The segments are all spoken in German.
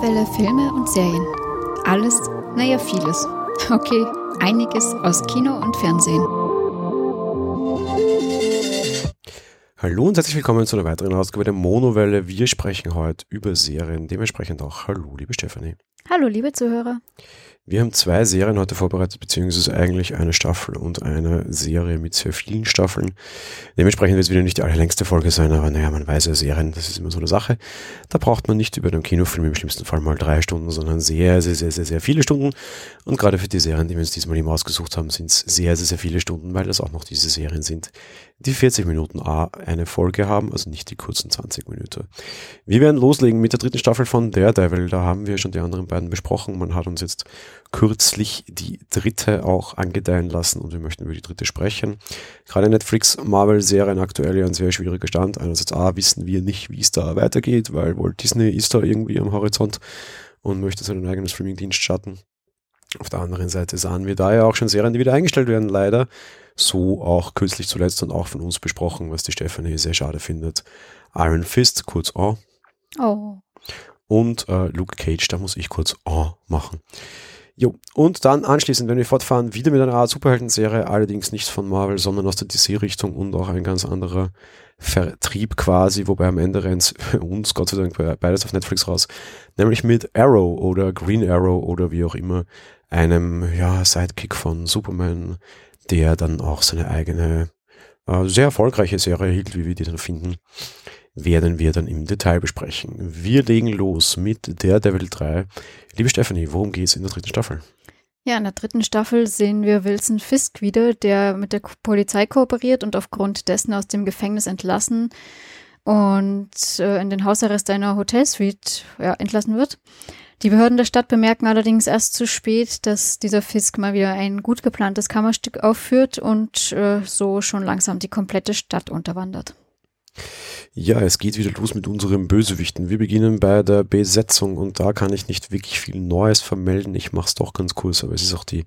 Monowelle Filme und Serien. Alles, naja, vieles. Okay, einiges aus Kino und Fernsehen. Hallo und herzlich willkommen zu einer weiteren Ausgabe der Monowelle. Wir sprechen heute über Serien, dementsprechend auch Hallo, liebe Stefanie. Hallo, liebe Zuhörer. Wir haben zwei Serien heute vorbereitet, beziehungsweise eigentlich eine Staffel und eine Serie mit sehr vielen Staffeln. Dementsprechend wird es wieder nicht die allerlängste Folge sein, aber naja, man weiß ja, Serien, das ist immer so eine Sache. Da braucht man nicht über den Kinofilm im schlimmsten Fall mal drei Stunden, sondern sehr, sehr, sehr, sehr, sehr viele Stunden. Und gerade für die Serien, die wir uns diesmal eben ausgesucht haben, sind es sehr, sehr, sehr viele Stunden, weil das auch noch diese Serien sind, die 40 Minuten A eine Folge haben, also nicht die kurzen 20 Minuten. Wir werden loslegen mit der dritten Staffel von Daredevil. Da haben wir schon die anderen beiden besprochen. Man hat uns jetzt kürzlich die dritte auch angedeihen lassen und wir möchten über die dritte sprechen. Gerade Netflix-Marvel-Serien aktuell ja ein sehr schwieriger Stand. Einerseits A, wissen wir nicht, wie es da weitergeht, weil wohl Disney ist da irgendwie am Horizont und möchte seinen eigenen Streaming-Dienst starten. Auf der anderen Seite sahen wir da ja auch schon Serien, die wieder eingestellt werden, leider. So auch kürzlich zuletzt und auch von uns besprochen, was die Stephanie sehr schade findet. Iron Fist, kurz O. Oh. Und äh, Luke Cage, da muss ich kurz O machen. Jo, und dann anschließend, wenn wir fortfahren, wieder mit einer Art Superhelden-Serie, allerdings nicht von Marvel, sondern aus der DC-Richtung und auch ein ganz anderer Vertrieb quasi, wobei am Ende rennt uns Gott sei Dank beides auf Netflix raus, nämlich mit Arrow oder Green Arrow oder wie auch immer, einem ja, Sidekick von Superman, der dann auch seine eigene äh, sehr erfolgreiche Serie erhielt, wie wir die dann finden werden wir dann im Detail besprechen. Wir legen los mit der Devil 3. Liebe Stephanie, worum geht es in der dritten Staffel? Ja, in der dritten Staffel sehen wir Wilson Fisk wieder, der mit der Polizei kooperiert und aufgrund dessen aus dem Gefängnis entlassen und äh, in den Hausarrest einer Hotelsuite ja, entlassen wird. Die Behörden der Stadt bemerken allerdings erst zu spät, dass dieser Fisk mal wieder ein gut geplantes Kammerstück aufführt und äh, so schon langsam die komplette Stadt unterwandert. Ja, es geht wieder los mit unseren Bösewichten. Wir beginnen bei der Besetzung und da kann ich nicht wirklich viel Neues vermelden. Ich mache es doch ganz kurz, aber es ist auch die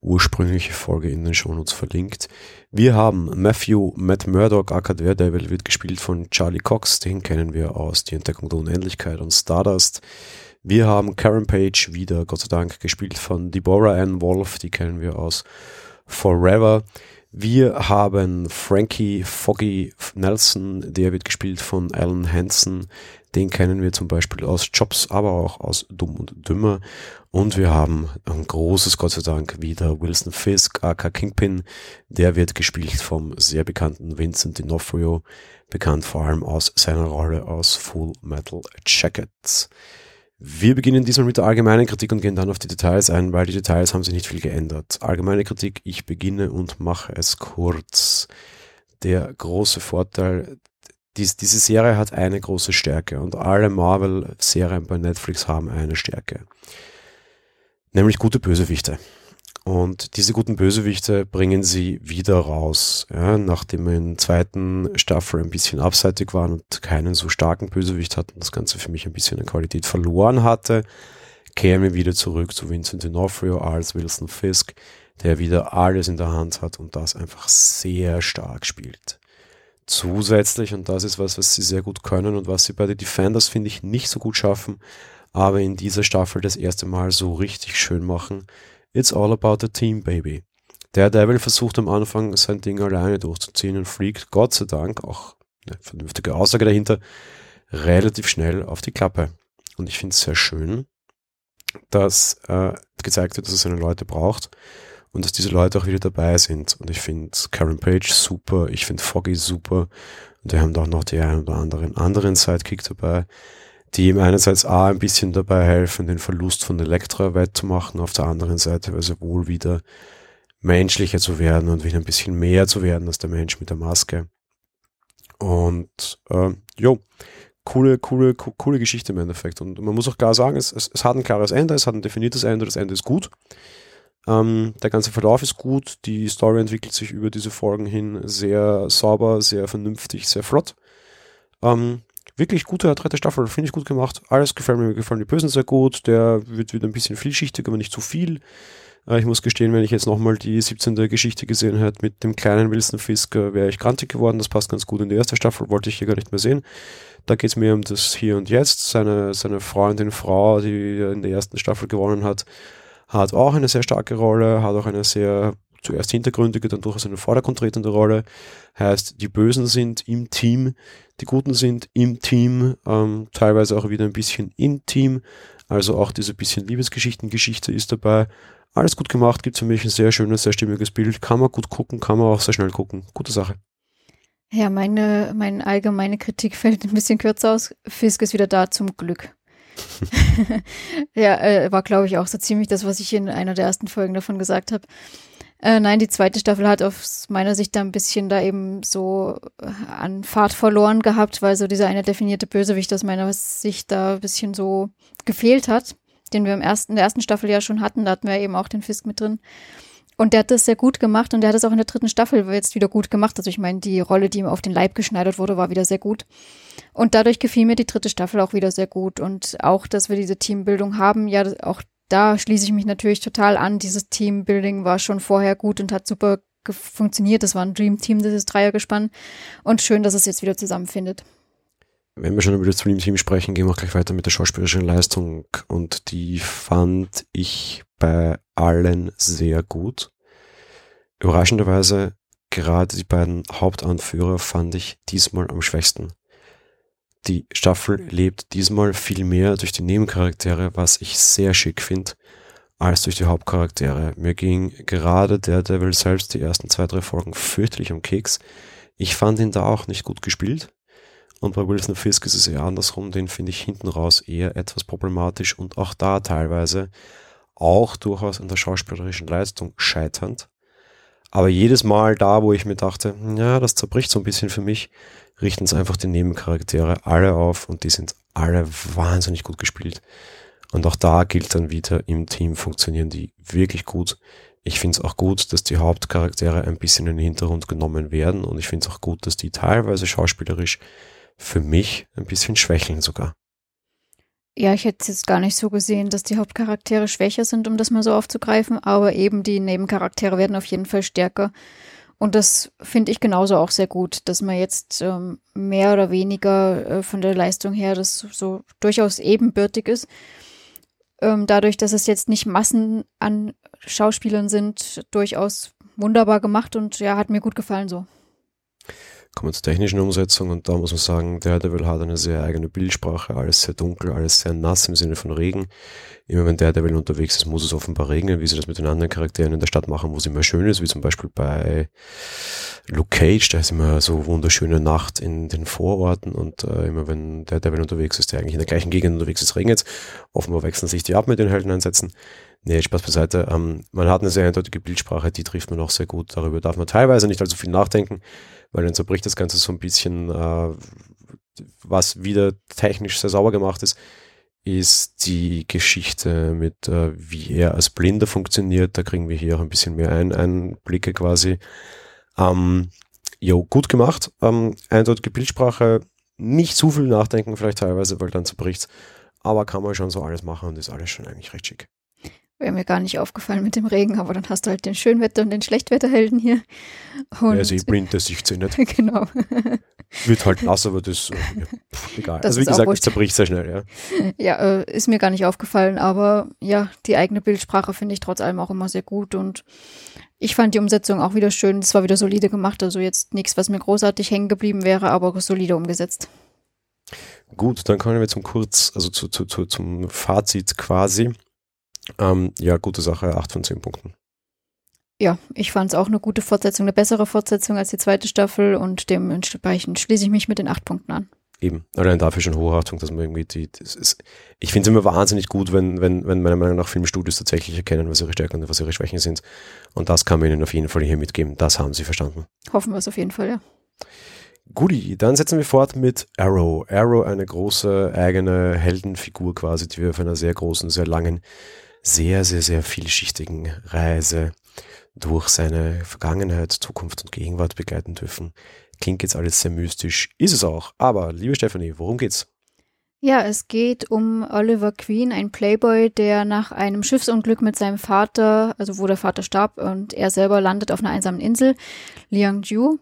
ursprüngliche Folge in den Shownotes verlinkt. Wir haben Matthew Matt Murdock, aka Daredevil, wird gespielt von Charlie Cox. Den kennen wir aus Die Entdeckung der Unendlichkeit und Stardust. Wir haben Karen Page wieder, Gott sei Dank, gespielt von Deborah Ann Wolf. Die kennen wir aus Forever. Wir haben Frankie Foggy Nelson, der wird gespielt von Alan Hansen. Den kennen wir zum Beispiel aus Jobs, aber auch aus Dumm und Dümmer. Und wir haben ein großes, Gott sei Dank, wieder Wilson Fisk, aka Kingpin. Der wird gespielt vom sehr bekannten Vincent D'Onofrio, bekannt vor allem aus seiner Rolle aus Full Metal Jackets. Wir beginnen diesmal mit der allgemeinen Kritik und gehen dann auf die Details ein, weil die Details haben sich nicht viel geändert. Allgemeine Kritik, ich beginne und mache es kurz. Der große Vorteil, dies, diese Serie hat eine große Stärke und alle Marvel-Serien bei Netflix haben eine Stärke. Nämlich gute Bösewichte. Und diese guten Bösewichte bringen sie wieder raus. Ja, nachdem wir in der zweiten Staffel ein bisschen abseitig waren und keinen so starken Bösewicht hatten, das Ganze für mich ein bisschen an Qualität verloren hatte, kehren wir wieder zurück zu Vincent D'Onofrio als Wilson Fisk, der wieder alles in der Hand hat und das einfach sehr stark spielt. Zusätzlich, und das ist was, was sie sehr gut können und was sie bei den Defenders, finde ich, nicht so gut schaffen, aber in dieser Staffel das erste Mal so richtig schön machen, It's all about the team, baby. Der Devil versucht am Anfang sein Ding alleine durchzuziehen und fliegt, Gott sei Dank, auch eine vernünftige Aussage dahinter, relativ schnell auf die Klappe. Und ich finde es sehr schön, dass äh, gezeigt wird, dass es seine Leute braucht und dass diese Leute auch wieder dabei sind. Und ich finde Karen Page super, ich finde Foggy super und wir haben da auch noch die ein oder anderen anderen Sidekick dabei die ihm einerseits A ein bisschen dabei helfen, den Verlust von Elektra wettzumachen, auf der anderen Seite sie wohl wieder menschlicher zu werden und wieder ein bisschen mehr zu werden als der Mensch mit der Maske. Und äh, jo, coole, coole, coole Geschichte im Endeffekt. Und man muss auch klar sagen, es, es, es hat ein klares Ende, es hat ein definiertes Ende, das Ende ist gut. Ähm, der ganze Verlauf ist gut, die Story entwickelt sich über diese Folgen hin sehr sauber, sehr vernünftig, sehr flott. Ähm, wirklich gute dritte Staffel, finde ich gut gemacht. Alles gefällt mir, mir gefallen die Bösen sehr gut. Der wird wieder ein bisschen vielschichtig, aber nicht zu viel. Äh, ich muss gestehen, wenn ich jetzt nochmal die 17. Geschichte gesehen hätte mit dem kleinen Wilson Fisk, wäre ich grantig geworden. Das passt ganz gut in die erste Staffel, wollte ich hier gar nicht mehr sehen. Da geht es mir um das Hier und Jetzt. Seine, seine Freundin, Frau, die in der ersten Staffel gewonnen hat, hat auch eine sehr starke Rolle, hat auch eine sehr zuerst hintergründige, dann durchaus eine vordergrundtretende Rolle. Heißt, die Bösen sind im Team, die Guten sind im Team, ähm, teilweise auch wieder ein bisschen im Team. Also auch diese bisschen Liebesgeschichtengeschichte ist dabei. Alles gut gemacht, gibt für mich ein sehr schönes, sehr stimmiges Bild. Kann man gut gucken, kann man auch sehr schnell gucken. Gute Sache. Ja, meine, meine allgemeine Kritik fällt ein bisschen kürzer aus. Fisk ist wieder da, zum Glück. ja, äh, war, glaube ich, auch so ziemlich das, was ich in einer der ersten Folgen davon gesagt habe. Äh, nein, die zweite Staffel hat aus meiner Sicht da ein bisschen da eben so äh, an Fahrt verloren gehabt, weil so dieser eine definierte Bösewicht aus meiner Sicht da ein bisschen so gefehlt hat, den wir im ersten, in der ersten Staffel ja schon hatten. Da hatten wir eben auch den Fisk mit drin. Und der hat das sehr gut gemacht und der hat es auch in der dritten Staffel jetzt wieder gut gemacht. Also ich meine, die Rolle, die ihm auf den Leib geschneidert wurde, war wieder sehr gut. Und dadurch gefiel mir die dritte Staffel auch wieder sehr gut. Und auch, dass wir diese Teambildung haben, ja, auch da schließe ich mich natürlich total an. Dieses Teambuilding war schon vorher gut und hat super funktioniert. Das war ein Dream Team, dieses Dreiergespann. Und schön, dass es jetzt wieder zusammenfindet. Wenn wir schon über das Dream Team sprechen, gehen wir auch gleich weiter mit der schauspielerischen Leistung. Und die fand ich bei allen sehr gut. Überraschenderweise, gerade die beiden Hauptanführer fand ich diesmal am schwächsten. Die Staffel lebt diesmal viel mehr durch die Nebencharaktere, was ich sehr schick finde, als durch die Hauptcharaktere. Mir ging gerade der Devil selbst die ersten zwei, drei Folgen fürchterlich um Keks. Ich fand ihn da auch nicht gut gespielt. Und bei Wilson Fisk ist es eher andersrum, den finde ich hinten raus eher etwas problematisch und auch da teilweise auch durchaus an der schauspielerischen Leistung scheiternd. Aber jedes Mal da, wo ich mir dachte, ja, das zerbricht so ein bisschen für mich, richten es einfach die Nebencharaktere alle auf und die sind alle wahnsinnig gut gespielt. Und auch da gilt dann wieder, im Team funktionieren die wirklich gut. Ich finde es auch gut, dass die Hauptcharaktere ein bisschen in den Hintergrund genommen werden und ich finde es auch gut, dass die teilweise schauspielerisch für mich ein bisschen schwächeln sogar. Ja, ich hätte es jetzt gar nicht so gesehen, dass die Hauptcharaktere schwächer sind, um das mal so aufzugreifen, aber eben die Nebencharaktere werden auf jeden Fall stärker. Und das finde ich genauso auch sehr gut, dass man jetzt ähm, mehr oder weniger äh, von der Leistung her das so durchaus ebenbürtig ist. Ähm, dadurch, dass es jetzt nicht Massen an Schauspielern sind, durchaus wunderbar gemacht und ja, hat mir gut gefallen so kommen wir zur technischen Umsetzung und da muss man sagen, Daredevil hat eine sehr eigene Bildsprache, alles sehr dunkel, alles sehr nass im Sinne von Regen. Immer wenn Daredevil unterwegs ist, muss es offenbar regnen, wie sie das mit den anderen Charakteren in der Stadt machen, wo es immer schön ist, wie zum Beispiel bei Luke Cage, da ist immer so wunderschöne Nacht in den Vororten und äh, immer wenn Daredevil unterwegs ist, der eigentlich in der gleichen Gegend unterwegs ist, regnet Offenbar wechseln sich die ab mit den Heldeneinsätzen. Nee, Spaß beiseite. Ähm, man hat eine sehr eindeutige Bildsprache, die trifft man auch sehr gut. Darüber darf man teilweise nicht allzu viel nachdenken weil dann zerbricht das Ganze so ein bisschen, äh, was wieder technisch sehr sauber gemacht ist, ist die Geschichte mit, äh, wie er als Blinder funktioniert. Da kriegen wir hier auch ein bisschen mehr ein Einblicke quasi. Ähm, jo, gut gemacht. Ähm, eindeutige Bildsprache, nicht zu viel nachdenken vielleicht teilweise, weil dann zerbricht's. Aber kann man schon so alles machen und ist alles schon eigentlich recht schick. Wäre mir gar nicht aufgefallen mit dem Regen, aber dann hast du halt den Schönwetter- und den Schlechtwetterhelden hier. Und ja, also ich blind, das sie nicht. genau. Wird halt nass, aber das, ja, pff, egal. Das also wie gesagt, es zerbricht sehr schnell, ja. Ja, äh, ist mir gar nicht aufgefallen, aber ja, die eigene Bildsprache finde ich trotz allem auch immer sehr gut und ich fand die Umsetzung auch wieder schön. Es war wieder solide gemacht, also jetzt nichts, was mir großartig hängen geblieben wäre, aber solide umgesetzt. Gut, dann kommen wir zum Kurz, also zu, zu, zu, zum Fazit quasi. Ähm, ja, gute Sache, 8 von 10 Punkten. Ja, ich fand es auch eine gute Fortsetzung, eine bessere Fortsetzung als die zweite Staffel und dementsprechend schließe ich mich mit den 8 Punkten an. Eben, allein dafür schon Hochachtung, dass man irgendwie die, ist, ich finde es immer wahnsinnig gut, wenn, wenn, wenn meiner Meinung nach Filmstudios tatsächlich erkennen, was ihre Stärken und was ihre Schwächen sind. Und das kann man ihnen auf jeden Fall hier mitgeben. Das haben sie verstanden. Hoffen wir es auf jeden Fall, ja. Guti, dann setzen wir fort mit Arrow. Arrow, eine große eigene Heldenfigur quasi, die wir auf einer sehr großen, sehr langen sehr, sehr, sehr vielschichtigen Reise durch seine Vergangenheit, Zukunft und Gegenwart begleiten dürfen. Klingt jetzt alles sehr mystisch, ist es auch. Aber, liebe Stephanie, worum geht's? Ja, es geht um Oliver Queen, ein Playboy, der nach einem Schiffsunglück mit seinem Vater, also wo der Vater starb und er selber landet auf einer einsamen Insel, Liangju.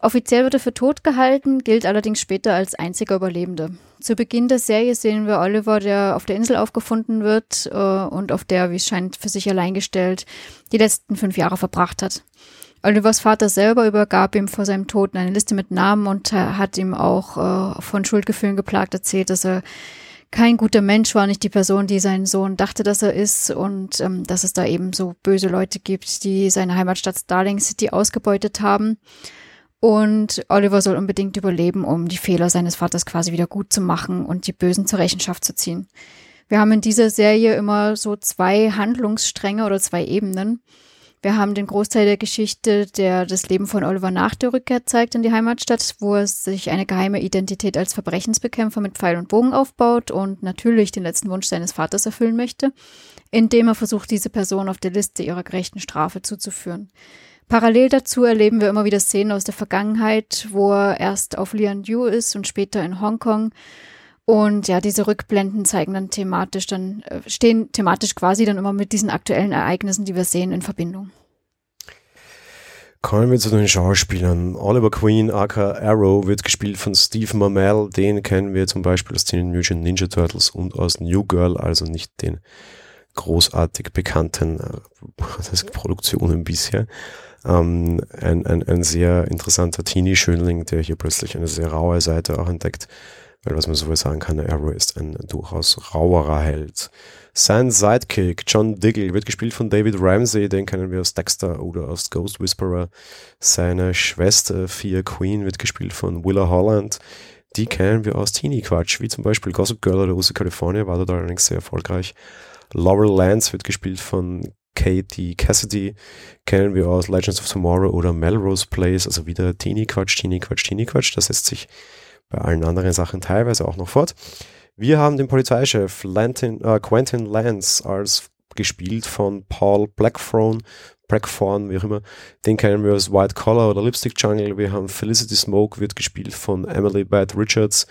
Offiziell wird er für tot gehalten, gilt allerdings später als einziger Überlebender. Zu Beginn der Serie sehen wir Oliver, der auf der Insel aufgefunden wird äh, und auf der, wie es scheint, für sich allein gestellt die letzten fünf Jahre verbracht hat. Olivers Vater selber übergab ihm vor seinem Tod eine Liste mit Namen und hat ihm auch äh, von Schuldgefühlen geplagt erzählt, dass er kein guter Mensch war, nicht die Person, die sein Sohn dachte, dass er ist und ähm, dass es da eben so böse Leute gibt, die seine Heimatstadt Starling City ausgebeutet haben. Und Oliver soll unbedingt überleben, um die Fehler seines Vaters quasi wieder gut zu machen und die Bösen zur Rechenschaft zu ziehen. Wir haben in dieser Serie immer so zwei Handlungsstränge oder zwei Ebenen. Wir haben den Großteil der Geschichte, der das Leben von Oliver nach der Rückkehr zeigt in die Heimatstadt, wo er sich eine geheime Identität als Verbrechensbekämpfer mit Pfeil und Bogen aufbaut und natürlich den letzten Wunsch seines Vaters erfüllen möchte, indem er versucht, diese Person auf der Liste ihrer gerechten Strafe zuzuführen. Parallel dazu erleben wir immer wieder Szenen aus der Vergangenheit, wo er erst auf Lian Yu ist und später in Hongkong und ja, diese Rückblenden zeigen dann thematisch dann, äh, stehen thematisch quasi dann immer mit diesen aktuellen Ereignissen, die wir sehen, in Verbindung. Kommen wir zu den Schauspielern. Oliver Queen, aka Arrow, wird gespielt von Steve Marmel. Den kennen wir zum Beispiel aus den Mutant Ninja Turtles und aus New Girl, also nicht den großartig bekannten äh, Produktionen bisher. Ähm, ein, ein, ein sehr interessanter Teenie-Schönling, der hier plötzlich eine sehr raue Seite auch entdeckt weil was man so sagen kann, Arrow ist ein durchaus rauerer Held. Sein Sidekick, John Diggle, wird gespielt von David Ramsey, den kennen wir aus Dexter oder aus Ghost Whisperer. Seine Schwester, Fia Queen, wird gespielt von Willa Holland. Die kennen wir aus Teenie-Quatsch, wie zum Beispiel Gossip Girl oder USA California, war dort allerdings sehr erfolgreich. Laurel Lance wird gespielt von Katie Cassidy, kennen wir aus Legends of Tomorrow oder Melrose Place, also wieder Teenie-Quatsch, Teenie-Quatsch, Teenie-Quatsch. Das setzt sich bei allen anderen Sachen teilweise auch noch fort. Wir haben den Polizeichef Lantin, äh, Quentin Lance als gespielt von Paul Blackthorne, Blackthorne, wie auch immer. Den kennen wir aus White Collar oder Lipstick Jungle. Wir haben Felicity Smoke, wird gespielt von Emily Bad Richards.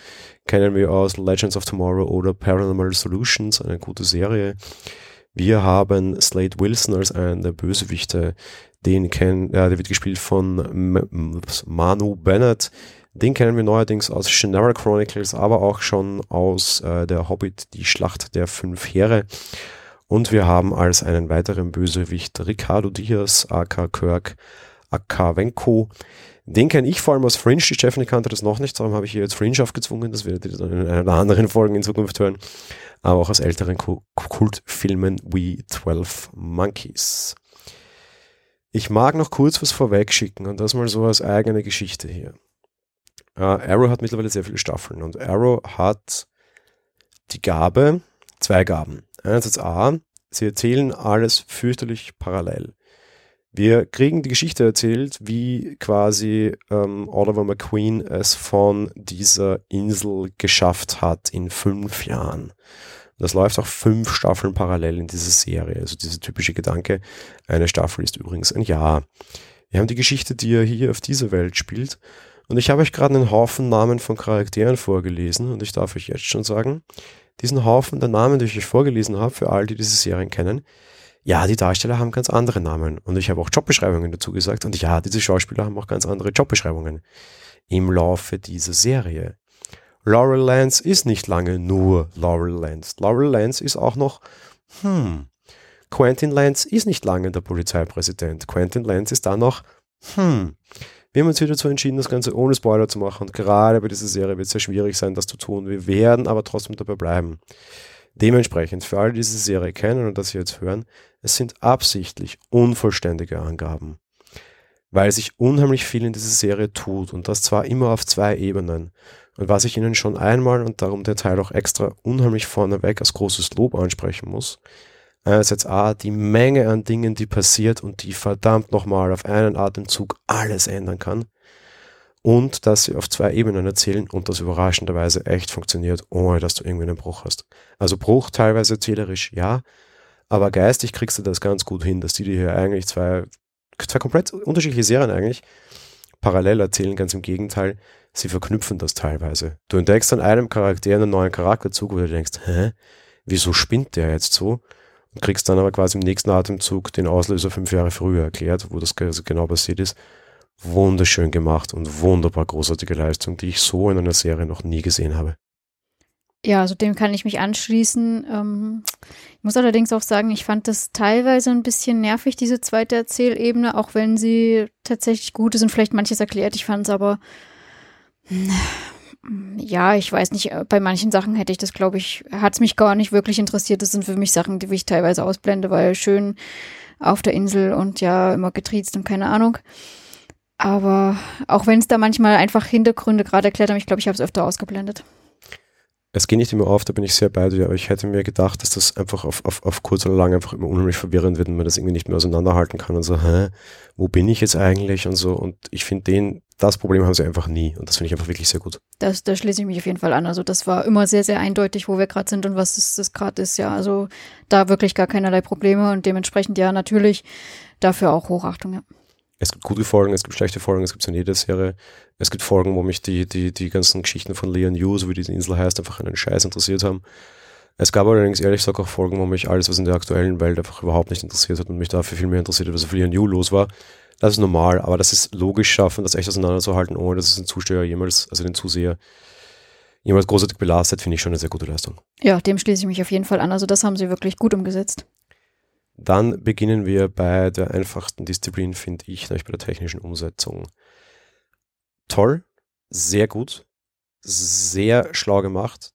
Kennen wir aus Legends of Tomorrow oder Paranormal Solutions, eine gute Serie. Wir haben Slade Wilson als einen der Bösewichte. Den kennen, äh, der wird gespielt von Manu Bennett den kennen wir neuerdings aus Shannara Chronicles, aber auch schon aus äh, der Hobbit, die Schlacht der fünf Heere. Und wir haben als einen weiteren Bösewicht Ricardo Diaz, aka Kirk Akavenko. Den kenne ich vor allem aus Fringe. Die Stephanie kannte das noch nicht, darum habe ich hier jetzt Fringe aufgezwungen. Das werdet ihr dann in einer anderen Folge in Zukunft hören. Aber auch aus älteren Kultfilmen wie 12 Monkeys. Ich mag noch kurz was vorwegschicken und das mal so als eigene Geschichte hier. Uh, Arrow hat mittlerweile sehr viele Staffeln und Arrow hat die Gabe, zwei Gaben. Einerseits A, sie erzählen alles fürchterlich parallel. Wir kriegen die Geschichte erzählt, wie quasi ähm, Oliver McQueen es von dieser Insel geschafft hat in fünf Jahren. Das läuft auch fünf Staffeln parallel in dieser Serie. Also dieser typische Gedanke, eine Staffel ist übrigens ein Jahr. Wir haben die Geschichte, die er hier auf dieser Welt spielt und ich habe euch gerade einen Haufen Namen von Charakteren vorgelesen und ich darf euch jetzt schon sagen, diesen Haufen der Namen, die ich euch vorgelesen habe, für all die diese Serien kennen, ja, die Darsteller haben ganz andere Namen und ich habe auch Jobbeschreibungen dazu gesagt und ja, diese Schauspieler haben auch ganz andere Jobbeschreibungen im Laufe dieser Serie. Laurel Lance ist nicht lange nur Laurel Lance. Laurel Lance ist auch noch, hm, Quentin Lance ist nicht lange der Polizeipräsident. Quentin Lance ist da noch, hm, wir haben uns wieder dazu entschieden, das Ganze ohne Spoiler zu machen. Und gerade bei dieser Serie wird es sehr schwierig sein, das zu tun. Wir werden aber trotzdem dabei bleiben. Dementsprechend, für alle, die diese Serie kennen und das hier jetzt hören, es sind absichtlich unvollständige Angaben. Weil sich unheimlich viel in dieser Serie tut und das zwar immer auf zwei Ebenen. Und was ich Ihnen schon einmal und darum der Teil auch extra unheimlich vorneweg als großes Lob ansprechen muss, einerseits A, die Menge an Dingen, die passiert und die verdammt nochmal auf einen Atemzug alles ändern kann. Und dass sie auf zwei Ebenen erzählen und das überraschenderweise echt funktioniert, ohne dass du irgendwie einen Bruch hast. Also Bruch teilweise erzählerisch, ja, aber geistig kriegst du das ganz gut hin, dass die dir hier eigentlich zwei zwei komplett unterschiedliche Serien eigentlich, parallel erzählen, ganz im Gegenteil, sie verknüpfen das teilweise. Du entdeckst an einem Charakter einen neuen Charakterzug, wo du denkst, hä, wieso spinnt der jetzt so? Und kriegst dann aber quasi im nächsten Atemzug den Auslöser fünf Jahre früher erklärt, wo das genau passiert ist. Wunderschön gemacht und wunderbar großartige Leistung, die ich so in einer Serie noch nie gesehen habe. Ja, also dem kann ich mich anschließen. Ähm, ich muss allerdings auch sagen, ich fand das teilweise ein bisschen nervig, diese zweite Erzählebene, auch wenn sie tatsächlich gut ist und vielleicht manches erklärt. Ich fand es aber, ja, ich weiß nicht, bei manchen Sachen hätte ich das, glaube ich, hat es mich gar nicht wirklich interessiert. Das sind für mich Sachen, die ich teilweise ausblende, weil schön auf der Insel und ja, immer getriezt und keine Ahnung. Aber auch wenn es da manchmal einfach Hintergründe gerade erklärt haben, ich glaube, ich habe es öfter ausgeblendet es geht nicht immer auf, da bin ich sehr bei dir, aber ich hätte mir gedacht, dass das einfach auf, auf, auf kurz oder lang einfach immer unheimlich verwirrend wird und man das irgendwie nicht mehr auseinanderhalten kann und so, hä, wo bin ich jetzt eigentlich und so. Und ich finde den, das Problem haben sie einfach nie und das finde ich einfach wirklich sehr gut. Das, da schließe ich mich auf jeden Fall an. Also das war immer sehr, sehr eindeutig, wo wir gerade sind und was es, das gerade ist, ja. Also da wirklich gar keinerlei Probleme und dementsprechend ja natürlich dafür auch Hochachtung, ja. Es gibt gute Folgen, es gibt schlechte Folgen, es gibt in jeder Serie. Es gibt Folgen, wo mich die, die, die ganzen Geschichten von Leon Yu, so wie diese Insel heißt, einfach einen Scheiß interessiert haben. Es gab allerdings ehrlich gesagt auch Folgen, wo mich alles, was in der aktuellen Welt einfach überhaupt nicht interessiert hat und mich dafür viel mehr interessiert hat, was auf Leon Yu los war. Das ist normal, aber das ist logisch schaffen, das echt auseinanderzuhalten, ohne dass es den Zusteher jemals, also den Zuseher, jemals großartig belastet, finde ich schon eine sehr gute Leistung. Ja, dem schließe ich mich auf jeden Fall an. Also das haben sie wirklich gut umgesetzt. Dann beginnen wir bei der einfachsten Disziplin, finde ich, nämlich bei der technischen Umsetzung. Toll, sehr gut, sehr schlau gemacht,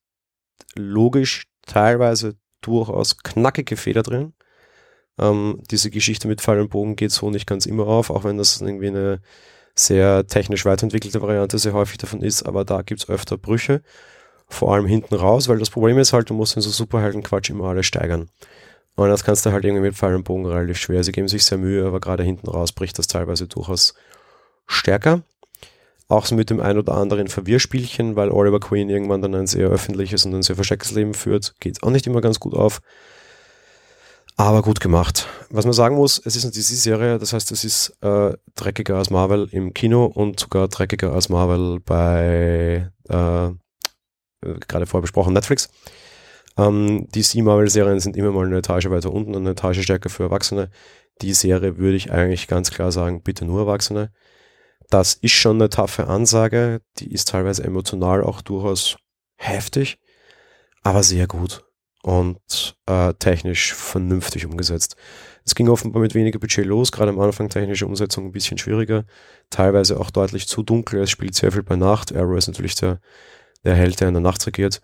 logisch, teilweise durchaus knackige Fehler drin. Ähm, diese Geschichte mit Pfeil und Bogen geht so nicht ganz immer auf, auch wenn das irgendwie eine sehr technisch weiterentwickelte Variante sehr häufig davon ist, aber da gibt es öfter Brüche, vor allem hinten raus, weil das Problem ist halt, du musst in so Superheldenquatsch immer alles steigern. Und das kannst du halt irgendwie mit Pfeil und Bogen relativ schwer. Sie geben sich sehr Mühe, aber gerade hinten raus bricht das teilweise durchaus stärker. Auch so mit dem ein oder anderen Verwirrspielchen, weil Oliver Queen irgendwann dann ein sehr öffentliches und ein sehr verstecktes Leben führt, geht auch nicht immer ganz gut auf. Aber gut gemacht. Was man sagen muss, es ist eine DC-Serie, das heißt, es ist äh, dreckiger als Marvel im Kino und sogar dreckiger als Marvel bei, äh, gerade vorher besprochen, Netflix. Ähm, die Marvel-Serien sind immer mal eine Etage weiter unten, eine Etage stärker für Erwachsene. Die Serie würde ich eigentlich ganz klar sagen, bitte nur Erwachsene. Das ist schon eine taffe Ansage, die ist teilweise emotional auch durchaus heftig, aber sehr gut und äh, technisch vernünftig umgesetzt. Es ging offenbar mit weniger Budget los, gerade am Anfang technische Umsetzung ein bisschen schwieriger, teilweise auch deutlich zu dunkel, es spielt sehr viel bei Nacht, Arrow ist natürlich der, der Held, der in der Nacht regiert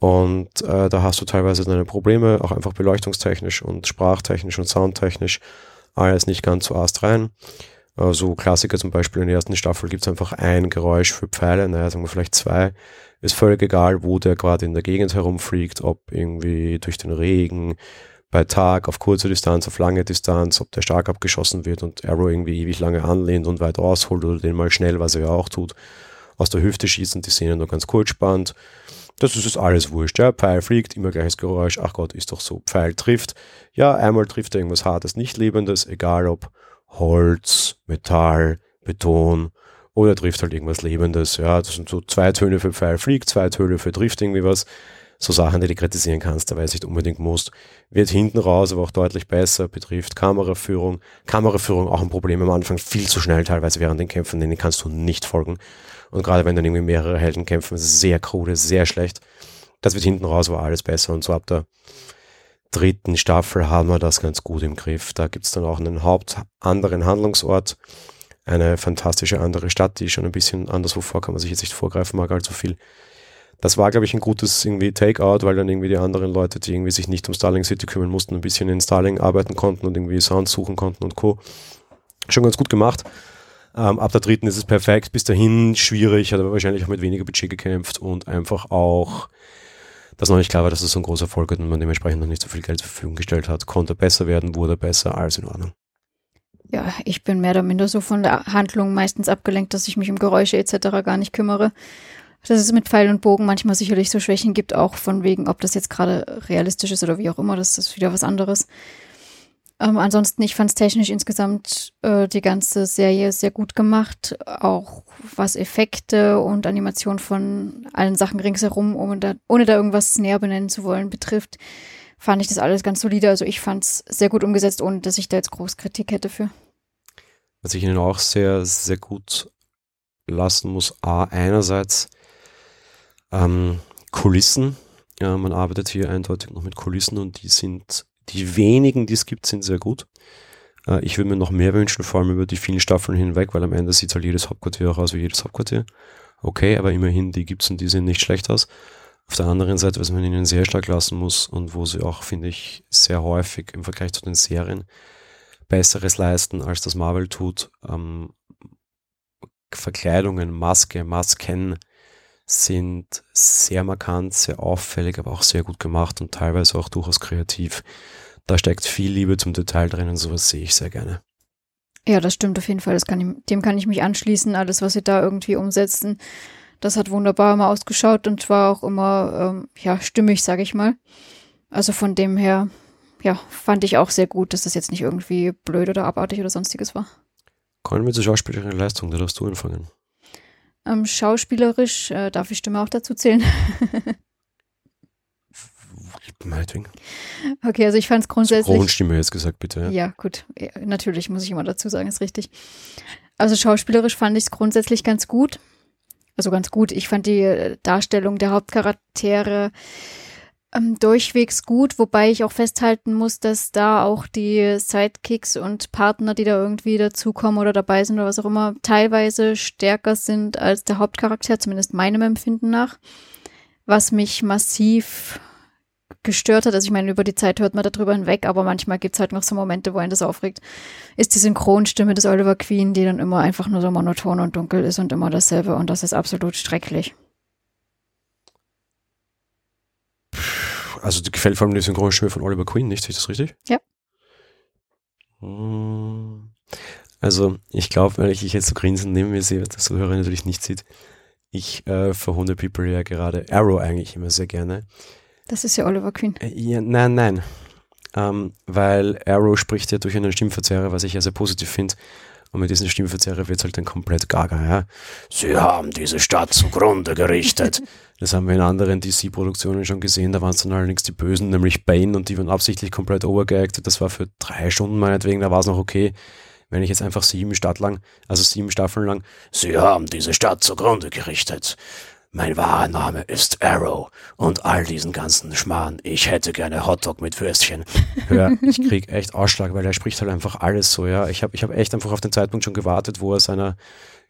und äh, da hast du teilweise deine Probleme, auch einfach beleuchtungstechnisch und sprachtechnisch und soundtechnisch alles nicht ganz so astrein. Äh, so also Klassiker zum Beispiel in der ersten Staffel gibt es einfach ein Geräusch für Pfeile, naja, sagen wir vielleicht zwei. Ist völlig egal, wo der gerade in der Gegend herumfliegt, ob irgendwie durch den Regen, bei Tag, auf kurze Distanz, auf lange Distanz, ob der stark abgeschossen wird und Arrow irgendwie ewig lange anlehnt und weit ausholt oder den mal schnell, was er ja auch tut, aus der Hüfte schießen, die Szene nur ganz kurz spannt. Das ist alles wurscht. Ja? Pfeil fliegt, immer gleiches Geräusch. Ach Gott, ist doch so. Pfeil trifft. Ja, einmal trifft er irgendwas Hartes, nicht Lebendes, egal ob Holz, Metall, Beton oder trifft halt irgendwas Lebendes. Ja, das sind so zwei Töne für Pfeil fliegt, zwei Töne für trifft irgendwie was. So Sachen, die du kritisieren kannst, aber es nicht unbedingt musst. Wird hinten raus aber auch deutlich besser, betrifft Kameraführung. Kameraführung auch ein Problem am Anfang, viel zu schnell teilweise während den Kämpfen, denen kannst du nicht folgen. Und gerade wenn dann irgendwie mehrere Helden kämpfen, ist es sehr krude, sehr schlecht. Das wird hinten raus war alles besser und so ab der dritten Staffel haben wir das ganz gut im Griff. Da gibt's dann auch einen Haupt anderen Handlungsort, eine fantastische andere Stadt, die schon ein bisschen anderswo vor, kann man sich jetzt nicht vorgreifen mag, allzu viel. Das war, glaube ich, ein gutes irgendwie Takeout, weil dann irgendwie die anderen Leute, die irgendwie sich nicht um Starling City kümmern mussten, ein bisschen in Starling arbeiten konnten und irgendwie Sounds suchen konnten und Co. Schon ganz gut gemacht. Ähm, ab der dritten ist es perfekt, bis dahin schwierig, hat aber wahrscheinlich auch mit weniger Budget gekämpft und einfach auch, dass noch nicht klar war, dass es so ein großer Erfolg hat und man dementsprechend noch nicht so viel Geld zur Verfügung gestellt hat. Konnte besser werden, wurde besser, alles in Ordnung. Ja, ich bin mehr oder minder so von der Handlung meistens abgelenkt, dass ich mich um Geräusche etc. gar nicht kümmere. Dass es mit Pfeil und Bogen manchmal sicherlich so Schwächen gibt, auch von wegen, ob das jetzt gerade realistisch ist oder wie auch immer, das ist wieder was anderes. Ähm, ansonsten, ich fand es technisch insgesamt äh, die ganze Serie sehr gut gemacht, auch was Effekte und Animation von allen Sachen ringsherum, ohne da, ohne da irgendwas näher benennen zu wollen, betrifft, fand ich das alles ganz solide. Also ich fand es sehr gut umgesetzt, ohne dass ich da jetzt groß Kritik hätte für. Was ich Ihnen auch sehr, sehr gut lassen muss, A, einerseits ähm, Kulissen. Ja, man arbeitet hier eindeutig noch mit Kulissen und die sind die wenigen, die es gibt, sind sehr gut. Äh, ich würde mir noch mehr wünschen, vor allem über die vielen Staffeln hinweg, weil am Ende sieht halt jedes Hauptquartier auch aus wie jedes Hauptquartier. Okay, aber immerhin, die gibt es und die sehen nicht schlecht aus. Auf der anderen Seite, was man ihnen sehr stark lassen muss und wo sie auch, finde ich, sehr häufig im Vergleich zu den Serien Besseres leisten, als das Marvel tut. Ähm, Verkleidungen, Maske, Masken sind sehr markant, sehr auffällig, aber auch sehr gut gemacht und teilweise auch durchaus kreativ. Da steckt viel Liebe zum Detail drin und sowas sehe ich sehr gerne. Ja, das stimmt auf jeden Fall. Kann ich, dem kann ich mich anschließen. Alles, was sie da irgendwie umsetzen, das hat wunderbar immer ausgeschaut und war auch immer ähm, ja stimmig, sage ich mal. Also von dem her, ja, fand ich auch sehr gut, dass das jetzt nicht irgendwie blöd oder abartig oder sonstiges war. Kommen wir zur schauspielerischen Leistung, da darfst du anfangen. Ähm, schauspielerisch äh, darf ich Stimme auch dazu zählen. Meinetwegen. Okay, also ich fand es grundsätzlich. Synchronstimme jetzt gesagt, bitte. Ja, ja gut. Ja, natürlich muss ich immer dazu sagen, ist richtig. Also schauspielerisch fand ich es grundsätzlich ganz gut. Also ganz gut. Ich fand die äh, Darstellung der Hauptcharaktere ähm, durchwegs gut, wobei ich auch festhalten muss, dass da auch die Sidekicks und Partner, die da irgendwie dazukommen oder dabei sind oder was auch immer, teilweise stärker sind als der Hauptcharakter, zumindest meinem Empfinden nach, was mich massiv gestört hat. Also ich meine, über die Zeit hört man darüber hinweg, aber manchmal gibt es halt noch so Momente, wo einen das aufregt. Ist die Synchronstimme des Oliver Queen, die dann immer einfach nur so monoton und dunkel ist und immer dasselbe und das ist absolut schrecklich. Also die gefällt vor allem die Synchronstimme von Oliver Queen, nicht? Ist das richtig? Ja. Hm. Also ich glaube, weil ich jetzt so grinsen neben mir sehe, was der Zuhörer natürlich nicht sieht, ich äh, verhunde People ja gerade Arrow eigentlich immer sehr gerne. Das ist ja Oliver Queen. Äh, ja, nein, nein. Ähm, weil Arrow spricht ja durch einen Stimmverzerrer, was ich ja sehr positiv finde. Und mit diesen Stimmverzerrer wird es halt dann komplett gaga. Ja? Sie haben diese Stadt zugrunde gerichtet. das haben wir in anderen DC-Produktionen schon gesehen. Da waren es dann allerdings die Bösen, nämlich Bane, und die waren absichtlich komplett overgeacted. Das war für drei Stunden meinetwegen, da war es noch okay. Wenn ich jetzt einfach sieben Stadt lang, also sieben Staffeln lang, Sie haben diese Stadt zugrunde gerichtet. Mein wahrer Name ist Arrow und all diesen ganzen Schmarrn. Ich hätte gerne Hotdog mit Würstchen. Hör, ich krieg echt Ausschlag, weil er spricht halt einfach alles so, ja. Ich habe ich hab echt einfach auf den Zeitpunkt schon gewartet, wo er seiner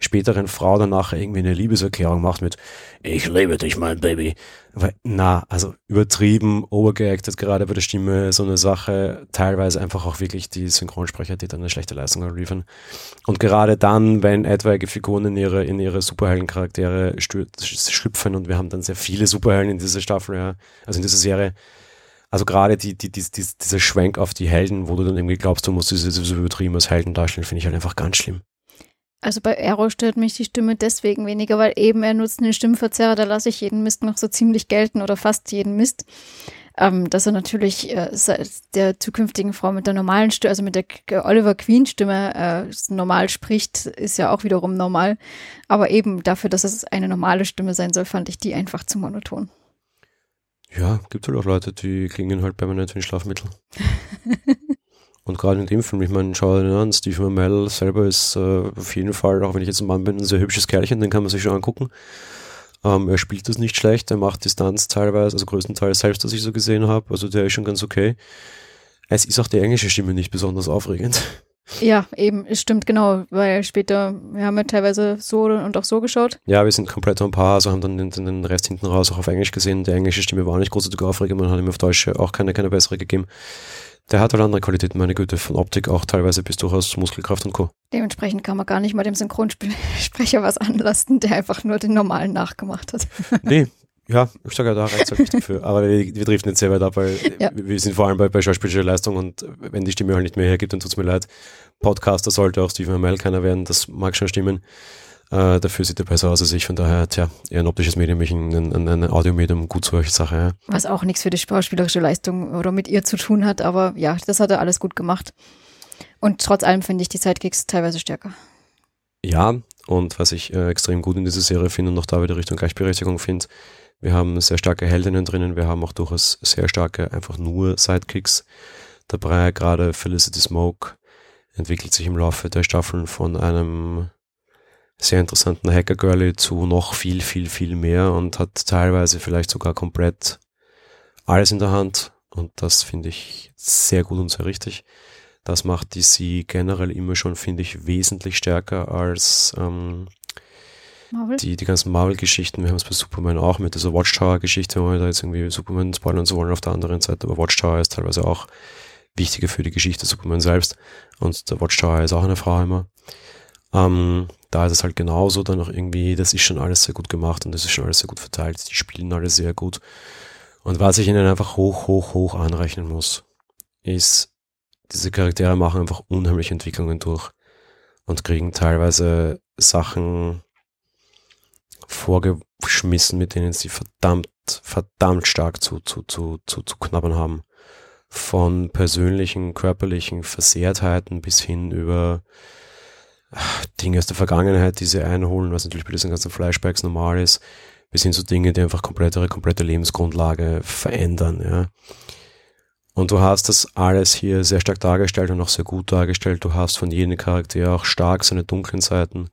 späteren Frau danach irgendwie eine Liebeserklärung macht mit Ich liebe dich, mein Baby. Aber na, also übertrieben, overgeacted gerade bei der Stimme, so eine Sache, teilweise einfach auch wirklich die Synchronsprecher, die dann eine schlechte Leistung liefern. Und gerade dann, wenn etwaige Figuren in ihre, in ihre Superheldencharaktere schlüpfen und wir haben dann sehr viele Superhelden in dieser Staffel, ja, also in dieser Serie, also gerade die, die, die, die, dieser Schwenk auf die Helden, wo du dann irgendwie glaubst, du musst diese, diese übertrieben als Helden darstellen, finde ich halt einfach ganz schlimm. Also bei Arrow stört mich die Stimme deswegen weniger, weil eben er nutzt einen Stimmverzerrer, da lasse ich jeden Mist noch so ziemlich gelten oder fast jeden Mist. Ähm, dass er natürlich äh, der zukünftigen Frau mit der normalen Stimme, also mit der Oliver Queen Stimme äh, normal spricht, ist ja auch wiederum normal. Aber eben dafür, dass es eine normale Stimme sein soll, fand ich die einfach zu monoton. Ja, gibt halt auch Leute, die klingen halt permanent wie ein Schlafmittel. Und gerade in dem Film, ich meine, schau dir an, Steve Amell selber ist äh, auf jeden Fall, auch wenn ich jetzt ein Mann bin, ein sehr hübsches Kerlchen, den kann man sich schon angucken. Ähm, er spielt das nicht schlecht, er macht Distanz teilweise, also größtenteils selbst, was ich so gesehen habe. Also der ist schon ganz okay. Es ist auch die englische Stimme nicht besonders aufregend. Ja, eben, es stimmt genau, weil später, wir haben ja teilweise so und auch so geschaut. Ja, wir sind komplett ein paar, also haben dann den, den Rest hinten raus auch auf Englisch gesehen. Die englische Stimme war nicht großartig aufregend, man hat ihm auf Deutsch auch keine, keine bessere gegeben. Der hat halt andere Qualitäten, meine Güte, von Optik auch teilweise bis durchaus Muskelkraft und Co. Dementsprechend kann man gar nicht mal dem Synchronsprecher was anlasten, der einfach nur den normalen nachgemacht hat. Nee, ja, ich sage ja, da reicht es halt nicht dafür. Aber wir, wir driften jetzt sehr weit ab, weil ja. wir sind vor allem bei, bei schauspielerischer Leistung und wenn die Stimme halt nicht mehr hergibt, dann tut es mir leid. Podcaster sollte auch Stephen Amell keiner werden, das mag schon stimmen. Äh, dafür sieht er besser aus als ich, von daher, tja, eher ein optisches Medium, ich ein, ein, ein Audiomedium, gut solche Sache. Ja. Was auch nichts für die schauspielerische Leistung oder mit ihr zu tun hat, aber ja, das hat er alles gut gemacht. Und trotz allem finde ich die Sidekicks teilweise stärker. Ja, und was ich äh, extrem gut in dieser Serie finde und noch da wieder Richtung Gleichberechtigung finde, wir haben sehr starke Heldinnen drinnen, wir haben auch durchaus sehr starke, einfach nur Sidekicks dabei. Gerade Felicity Smoke entwickelt sich im Laufe der Staffeln von einem sehr interessanten Hacker-Girlie zu noch viel, viel, viel mehr und hat teilweise vielleicht sogar komplett alles in der Hand. Und das finde ich sehr gut und sehr richtig. Das macht DC generell immer schon, finde ich, wesentlich stärker als ähm, die, die ganzen Marvel-Geschichten. Wir haben es bei Superman auch mit dieser Watchtower-Geschichte, wo wir da jetzt irgendwie Superman spoilern zu wollen auf der anderen Seite. Aber Watchtower ist teilweise auch wichtiger für die Geschichte Superman selbst. Und der Watchtower ist auch eine Frau immer. Ähm, da ist es halt genauso dann auch irgendwie, das ist schon alles sehr gut gemacht und das ist schon alles sehr gut verteilt. Die spielen alle sehr gut. Und was ich ihnen einfach hoch, hoch, hoch anrechnen muss, ist, diese Charaktere machen einfach unheimliche Entwicklungen durch und kriegen teilweise Sachen vorgeschmissen, mit denen sie verdammt, verdammt stark zu, zu, zu, zu, zu knabbern haben. Von persönlichen, körperlichen Versehrtheiten bis hin über Dinge aus der Vergangenheit, die sie einholen, was natürlich bei diesen ganzen Flashbacks normal ist, bis hin zu Dinge, die einfach komplett ihre komplette Lebensgrundlage verändern, ja. Und du hast das alles hier sehr stark dargestellt und auch sehr gut dargestellt. Du hast von jedem Charakter auch stark seine dunklen Seiten.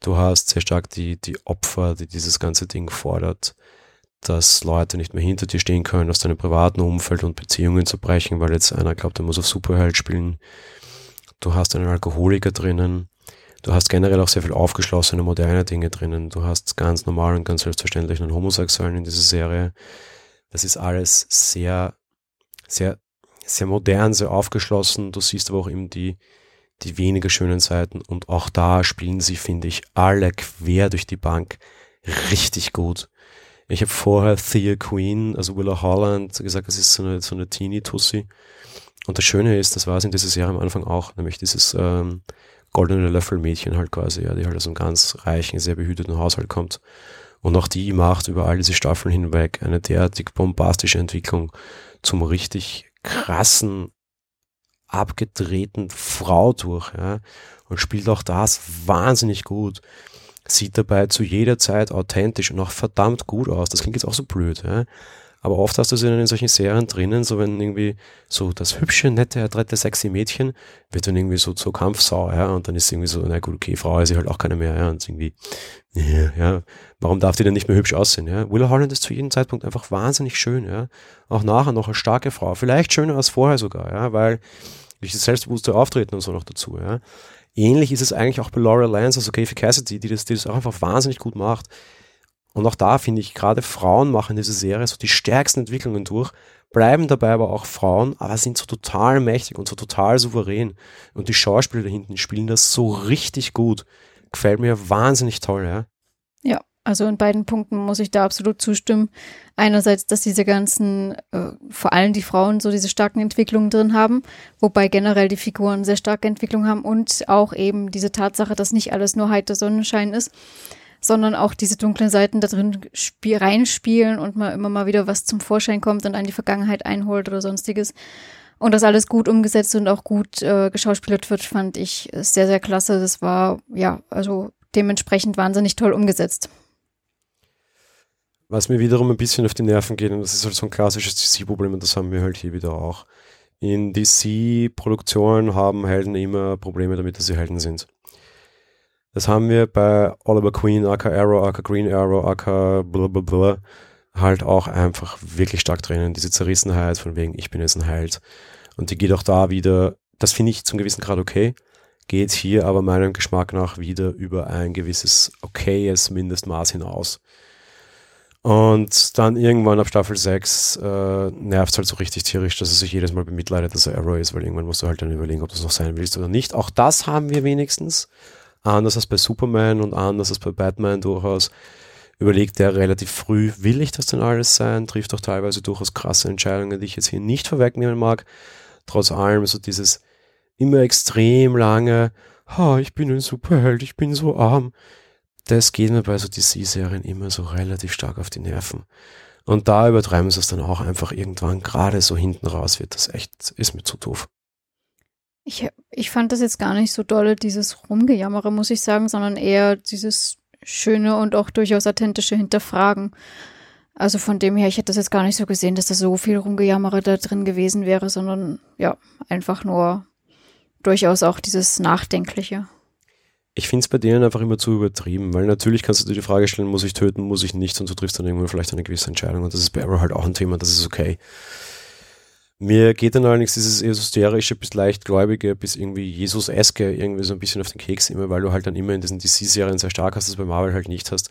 Du hast sehr stark die, die Opfer, die dieses ganze Ding fordert, dass Leute nicht mehr hinter dir stehen können, aus deinem privaten Umfeld und Beziehungen zu brechen, weil jetzt einer glaubt, er muss auf Superheld spielen. Du hast einen Alkoholiker drinnen, Du hast generell auch sehr viel aufgeschlossene, moderne Dinge drinnen. Du hast ganz normal und ganz selbstverständlich einen Homosexuellen in dieser Serie. Das ist alles sehr, sehr, sehr modern, sehr aufgeschlossen. Du siehst aber auch eben die, die weniger schönen Seiten. Und auch da spielen sie, finde ich, alle quer durch die Bank richtig gut. Ich habe vorher Thea Queen, also Willa Holland, gesagt, das ist so eine, so eine Teenie-Tussi. Und das Schöne ist, das war es in dieser Serie am Anfang auch, nämlich dieses ähm, goldene Löffelmädchen halt quasi, ja, die halt aus einem ganz reichen, sehr behüteten Haushalt kommt. Und auch die macht über all diese Staffeln hinweg eine derartig bombastische Entwicklung zum richtig krassen, abgedrehten Frau durch, ja, und spielt auch das wahnsinnig gut. Sieht dabei zu jeder Zeit authentisch und auch verdammt gut aus. Das klingt jetzt auch so blöd, ja. Aber oft hast du sie dann in solchen Serien drinnen, so wenn irgendwie so das hübsche, nette, adrette, sexy Mädchen wird dann irgendwie so zur Kampfsau, ja, und dann ist irgendwie so, na gut, okay, Frau ist sie halt auch keine mehr, ja, und irgendwie, ja, ja, warum darf die denn nicht mehr hübsch aussehen, ja? Willa Holland ist zu jedem Zeitpunkt einfach wahnsinnig schön, ja, auch nachher noch eine starke Frau, vielleicht schöner als vorher sogar, ja, weil das selbstbewusste Auftreten und so noch dazu, ja. Ähnlich ist es eigentlich auch bei Laura Lance, also Kathy Cassidy, die das, die das auch einfach wahnsinnig gut macht. Und auch da finde ich, gerade Frauen machen in dieser Serie so die stärksten Entwicklungen durch, bleiben dabei aber auch Frauen, aber sind so total mächtig und so total souverän. Und die Schauspieler da hinten spielen das so richtig gut. Gefällt mir wahnsinnig toll, ja. Ja, also in beiden Punkten muss ich da absolut zustimmen. Einerseits, dass diese ganzen, äh, vor allem die Frauen, so diese starken Entwicklungen drin haben, wobei generell die Figuren sehr starke Entwicklungen haben und auch eben diese Tatsache, dass nicht alles nur heiter Sonnenschein ist sondern auch diese dunklen Seiten da drin reinspielen und mal immer mal wieder was zum Vorschein kommt und an die Vergangenheit einholt oder sonstiges. Und das alles gut umgesetzt und auch gut äh, geschauspielert wird, fand ich sehr, sehr klasse. Das war, ja, also dementsprechend wahnsinnig toll umgesetzt. Was mir wiederum ein bisschen auf die Nerven geht, und das ist halt so ein klassisches DC-Problem, und das haben wir halt hier wieder auch. In DC-Produktionen haben Helden immer Probleme damit, dass sie Helden sind. Das haben wir bei Oliver Queen, aka Arrow, aka Green Arrow, aka blablabla, halt auch einfach wirklich stark drinnen. Diese Zerrissenheit von wegen, ich bin jetzt ein Held. Und die geht auch da wieder, das finde ich zum gewissen Grad okay, geht hier aber meinem Geschmack nach wieder über ein gewisses okayes Mindestmaß hinaus. Und dann irgendwann ab Staffel 6 äh, nervt es halt so richtig tierisch, dass er sich jedes Mal bemitleidet, dass er Arrow ist, weil irgendwann musst du halt dann überlegen, ob du es noch sein willst oder nicht. Auch das haben wir wenigstens anders als bei Superman und anders als bei Batman durchaus, überlegt er relativ früh, will ich das denn alles sein, trifft auch teilweise durchaus krasse Entscheidungen, die ich jetzt hier nicht vorwegnehmen mag. Trotz allem so dieses immer extrem lange, ha, ich bin ein Superheld, ich bin so arm. das geht mir bei so DC-Serien immer so relativ stark auf die Nerven. Und da übertreiben sie es dann auch einfach irgendwann, gerade so hinten raus wird das echt, ist mir zu doof. Ich, ich fand das jetzt gar nicht so dolle, dieses Rumgejammere, muss ich sagen, sondern eher dieses schöne und auch durchaus authentische Hinterfragen. Also von dem her, ich hätte das jetzt gar nicht so gesehen, dass da so viel Rumgejammere da drin gewesen wäre, sondern ja, einfach nur durchaus auch dieses Nachdenkliche. Ich finde es bei denen einfach immer zu übertrieben, weil natürlich kannst du dir die Frage stellen, muss ich töten, muss ich nicht und du triffst dann irgendwann vielleicht eine gewisse Entscheidung und das ist bei Arrow halt auch ein Thema, das ist okay. Mir geht dann allerdings dieses esoterische bis leichtgläubige bis irgendwie Jesus-eske irgendwie so ein bisschen auf den Keks immer, weil du halt dann immer in diesen DC-Serien sehr stark hast, das bei Marvel halt nicht hast.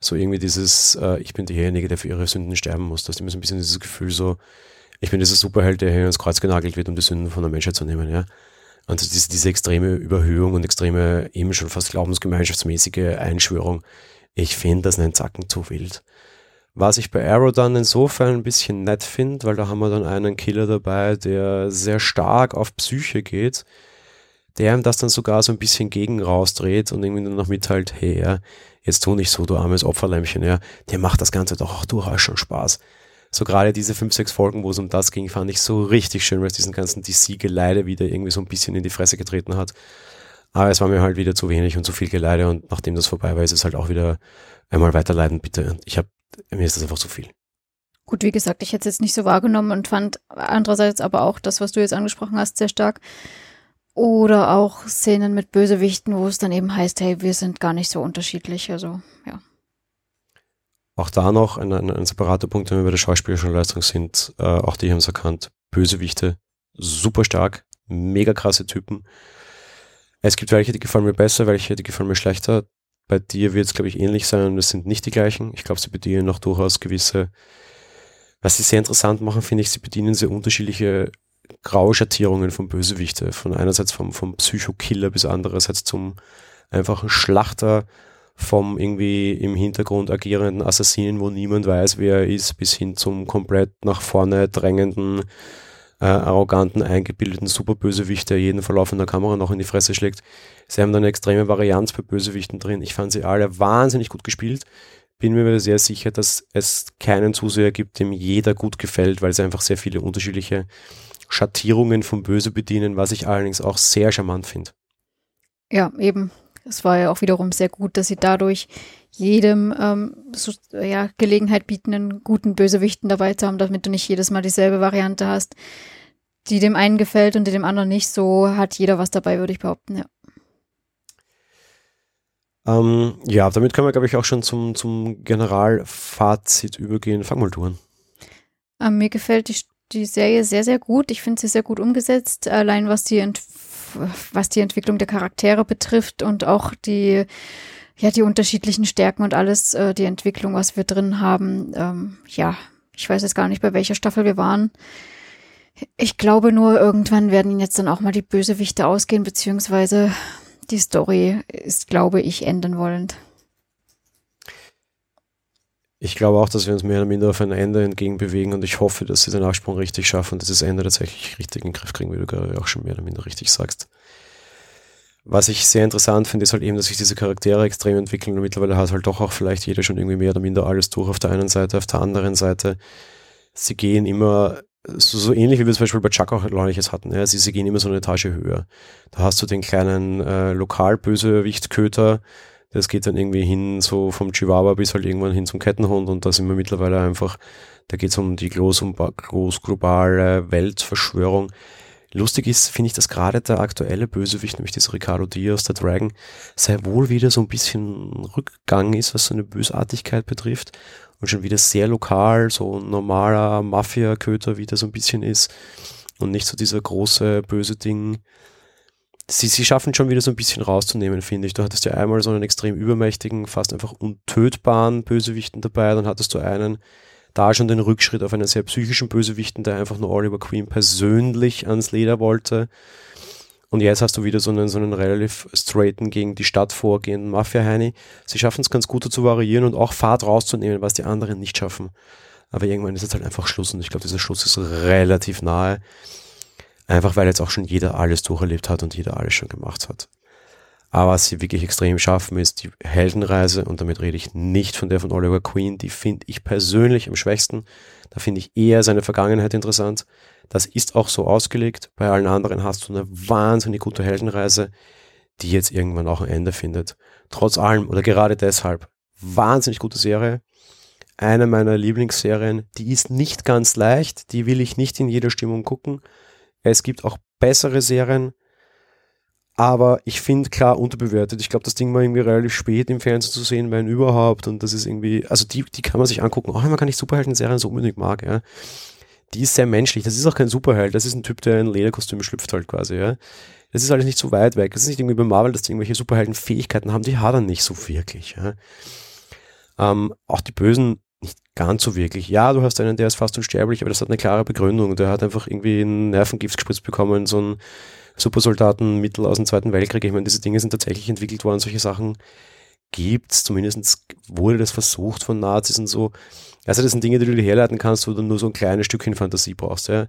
So irgendwie dieses, äh, ich bin derjenige, der für ihre Sünden sterben muss. Du hast immer so ein bisschen dieses Gefühl so, ich bin dieser Superheld, der hier ins Kreuz genagelt wird, um die Sünden von der Menschheit zu nehmen, ja. Und diese, diese extreme Überhöhung und extreme, eben schon fast glaubensgemeinschaftsmäßige Einschwörung, ich finde das einen Zacken zu wild. Was ich bei Arrow dann insofern ein bisschen nett finde, weil da haben wir dann einen Killer dabei, der sehr stark auf Psyche geht, der ihm das dann sogar so ein bisschen gegen rausdreht und irgendwie nur noch mitteilt, hey, ja, jetzt tu nicht so, du armes Opferlämmchen, ja, dir macht das Ganze doch auch durchaus schon Spaß so gerade diese fünf, sechs Folgen, wo es um das ging, fand ich so richtig schön, weil es diesen ganzen DC-Geleide wieder irgendwie so ein bisschen in die Fresse getreten hat. Aber es war mir halt wieder zu wenig und zu viel Geleide und nachdem das vorbei war, ist es halt auch wieder einmal weiterleiten, bitte. Ich habe, mir ist das einfach zu viel. Gut, wie gesagt, ich hätte es jetzt nicht so wahrgenommen und fand andererseits aber auch das, was du jetzt angesprochen hast, sehr stark. Oder auch Szenen mit Bösewichten, wo es dann eben heißt, hey, wir sind gar nicht so unterschiedlich. Also, ja. Auch da noch ein, ein, ein separater Punkt, wenn wir bei der schauspielerischen Leistung sind, äh, auch die haben es erkannt, Bösewichte, super stark, mega krasse Typen. Es gibt welche, die gefallen mir besser, welche, die gefallen mir schlechter. Bei dir wird es, glaube ich, ähnlich sein und es sind nicht die gleichen. Ich glaube, sie bedienen noch durchaus gewisse, was sie sehr interessant machen, finde ich, sie bedienen sehr unterschiedliche Grauschattierungen von Bösewichte. Von einerseits vom, vom Psychokiller bis andererseits zum einfachen Schlachter, vom irgendwie im Hintergrund agierenden Assassinen, wo niemand weiß, wer er ist, bis hin zum komplett nach vorne drängenden, äh, arroganten, eingebildeten Superbösewicht, der jeden Verlauf in der Kamera noch in die Fresse schlägt. Sie haben da eine extreme Varianz bei Bösewichten drin. Ich fand sie alle wahnsinnig gut gespielt. Bin mir sehr sicher, dass es keinen Zuseher gibt, dem jeder gut gefällt, weil sie einfach sehr viele unterschiedliche Schattierungen vom Böse bedienen, was ich allerdings auch sehr charmant finde. Ja, eben. Es war ja auch wiederum sehr gut, dass sie dadurch jedem ähm, so, ja, Gelegenheit bieten, einen guten Bösewichten dabei zu haben, damit du nicht jedes Mal dieselbe Variante hast, die dem einen gefällt und die dem anderen nicht. So hat jeder was dabei, würde ich behaupten, ja. Ähm, ja, damit können wir, glaube ich, auch schon zum, zum Generalfazit übergehen. Fang an. Ähm, mir gefällt die, die Serie sehr, sehr gut. Ich finde sie sehr gut umgesetzt. Allein was die Ent was die Entwicklung der Charaktere betrifft und auch die, ja, die unterschiedlichen Stärken und alles, äh, die Entwicklung, was wir drin haben. Ähm, ja, ich weiß jetzt gar nicht, bei welcher Staffel wir waren. Ich glaube nur, irgendwann werden jetzt dann auch mal die Bösewichte ausgehen, beziehungsweise die Story ist, glaube ich, enden wollend. Ich glaube auch, dass wir uns mehr oder minder auf ein Ende entgegenbewegen und ich hoffe, dass sie den Absprung richtig schaffen und dieses Ende tatsächlich richtig in den Griff kriegen, wie du gerade auch schon mehr oder minder richtig sagst. Was ich sehr interessant finde, ist halt eben, dass sich diese Charaktere extrem entwickeln und mittlerweile hat halt doch auch vielleicht jeder schon irgendwie mehr oder minder alles durch auf der einen Seite, auf der anderen Seite. Sie gehen immer so, so ähnlich wie wir zum Beispiel bei Chuck auch neuliches hatten. Ja, sie, sie gehen immer so eine Etage höher. Da hast du den kleinen äh, Lokalbösewicht-Köter, das geht dann irgendwie hin, so vom Chihuahua bis halt irgendwann hin zum Kettenhund und da sind wir mittlerweile einfach, da geht es um die groß, um, groß globale Weltverschwörung. Lustig ist, finde ich, dass gerade der aktuelle Bösewicht, nämlich dieser Ricardo Diaz, der Dragon, sehr wohl wieder so ein bisschen Rückgang ist, was so eine Bösartigkeit betrifft und schon wieder sehr lokal, so ein normaler Mafia-Köter wieder so ein bisschen ist und nicht so dieser große böse Ding, sie, sie schaffen schon wieder so ein bisschen rauszunehmen, finde ich. Du hattest ja einmal so einen extrem übermächtigen, fast einfach untötbaren Bösewichten dabei, dann hattest du einen, da schon den Rückschritt auf einen sehr psychischen Bösewichten, der einfach nur Oliver Queen persönlich ans Leder wollte. Und jetzt hast du wieder so einen, so einen relativ straighten gegen die Stadt vorgehenden Mafia-Heini. Sie schaffen es ganz gut zu variieren und auch Fahrt rauszunehmen, was die anderen nicht schaffen. Aber irgendwann ist jetzt halt einfach Schluss und ich glaube, dieser Schluss ist relativ nahe. Einfach weil jetzt auch schon jeder alles durcherlebt hat und jeder alles schon gemacht hat. Aber was sie wirklich extrem schaffen, ist die Heldenreise und damit rede ich nicht von der von Oliver Queen, die finde ich persönlich am schwächsten. Da finde ich eher seine Vergangenheit interessant. Das ist auch so ausgelegt. Bei allen anderen hast du eine wahnsinnig gute Heldenreise, die jetzt irgendwann auch ein Ende findet. Trotz allem oder gerade deshalb wahnsinnig gute Serie. Eine meiner Lieblingsserien, die ist nicht ganz leicht, die will ich nicht in jeder Stimmung gucken. Es gibt auch bessere Serien, aber ich finde klar unterbewertet. Ich glaube, das Ding war irgendwie relativ spät im Fernsehen zu sehen, wenn überhaupt. Und das ist irgendwie, also die, die kann man sich angucken, auch wenn man gar nicht Superhelden-Serien so unbedingt mag, ja. Die ist sehr menschlich. Das ist auch kein Superheld. Das ist ein Typ, der in Lederkostüm schlüpft halt quasi, ja. Das ist alles nicht so weit weg. Das ist nicht irgendwie bei Marvel, dass die irgendwelche Superhelden-Fähigkeiten haben. Die hat er nicht so wirklich, ja. Ähm, auch die Bösen nicht ganz so wirklich. Ja, du hast einen, der ist fast unsterblich, aber das hat eine klare Begründung. Der hat einfach irgendwie ein Nervengift gespritzt bekommen, so ein Supersoldatenmittel aus dem Zweiten Weltkrieg. Ich meine, diese Dinge sind tatsächlich entwickelt worden, solche Sachen gibt's. Zumindest wurde das versucht von Nazis und so. Also das sind Dinge, die du dir herleiten kannst, wo du nur so ein kleines Stückchen Fantasie brauchst. Ja.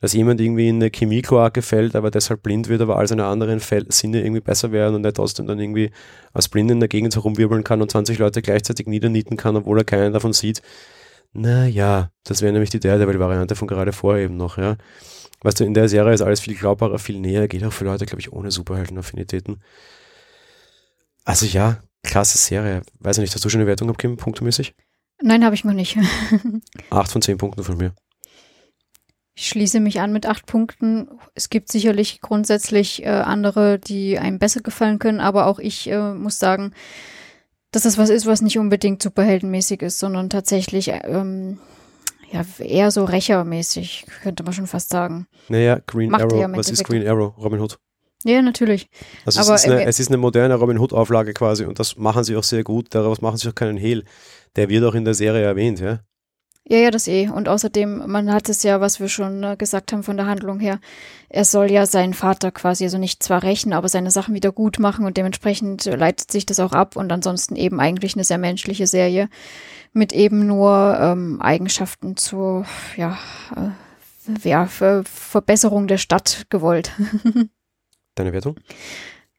Dass jemand irgendwie in eine Chemiekloake fällt, aber deshalb blind wird, aber all seine anderen Fäll Sinne irgendwie besser werden und er trotzdem dann irgendwie als Blind in der Gegend herumwirbeln kann und 20 Leute gleichzeitig niedernieten kann, obwohl er keinen davon sieht. Naja, das wäre nämlich die Daredevil-Variante von gerade vorher eben noch, ja. Weißt du, in der Serie ist alles viel glaubbarer, viel näher, geht auch für Leute, glaube ich, ohne Superhelden-Affinitäten. Also ja, klasse Serie. Weiß ich nicht, hast du schon eine Wertung abgegeben, punktemäßig? Nein, habe ich noch nicht. acht von zehn Punkten von mir. Ich schließe mich an mit acht Punkten. Es gibt sicherlich grundsätzlich äh, andere, die einem besser gefallen können, aber auch ich äh, muss sagen, dass das was ist, was nicht unbedingt superheldenmäßig ist, sondern tatsächlich ähm, ja, eher so rächermäßig, könnte man schon fast sagen. Naja, Green Macht Arrow, was ist Green Arrow? Robin Hood. Ja, natürlich. Also Aber, es, ist eine, äh, es ist eine moderne Robin Hood-Auflage quasi und das machen sie auch sehr gut, daraus machen sie auch keinen Hehl. Der wird auch in der Serie erwähnt, ja. Ja, ja, das eh. Und außerdem, man hat es ja, was wir schon äh, gesagt haben von der Handlung her, er soll ja seinen Vater quasi, also nicht zwar rächen, aber seine Sachen wieder gut machen und dementsprechend leitet sich das auch ab und ansonsten eben eigentlich eine sehr menschliche Serie mit eben nur ähm, Eigenschaften zur ja, äh, ja, Ver Verbesserung der Stadt gewollt. Deine Wertung?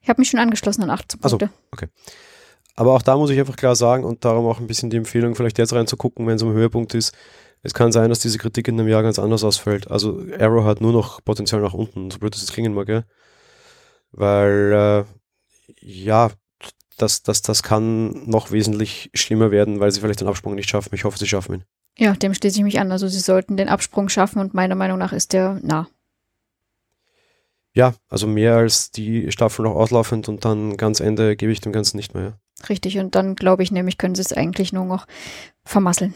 Ich habe mich schon angeschlossen an 18 Punkte. Also, okay. Aber auch da muss ich einfach klar sagen und darum auch ein bisschen die Empfehlung, vielleicht jetzt reinzugucken, wenn es um Höhepunkt ist. Es kann sein, dass diese Kritik in einem Jahr ganz anders ausfällt. Also Arrow hat nur noch Potenzial nach unten, so blöd das jetzt klingen mag, ja. Weil, äh, ja, das, das, das kann noch wesentlich schlimmer werden, weil sie vielleicht den Absprung nicht schaffen. Ich hoffe, sie schaffen ihn. Ja, dem schließe ich mich an. Also sie sollten den Absprung schaffen und meiner Meinung nach ist der nah. Ja, also mehr als die Staffel noch auslaufend und dann ganz Ende gebe ich dem Ganzen nicht mehr. Richtig, und dann glaube ich nämlich, können sie es eigentlich nur noch vermasseln.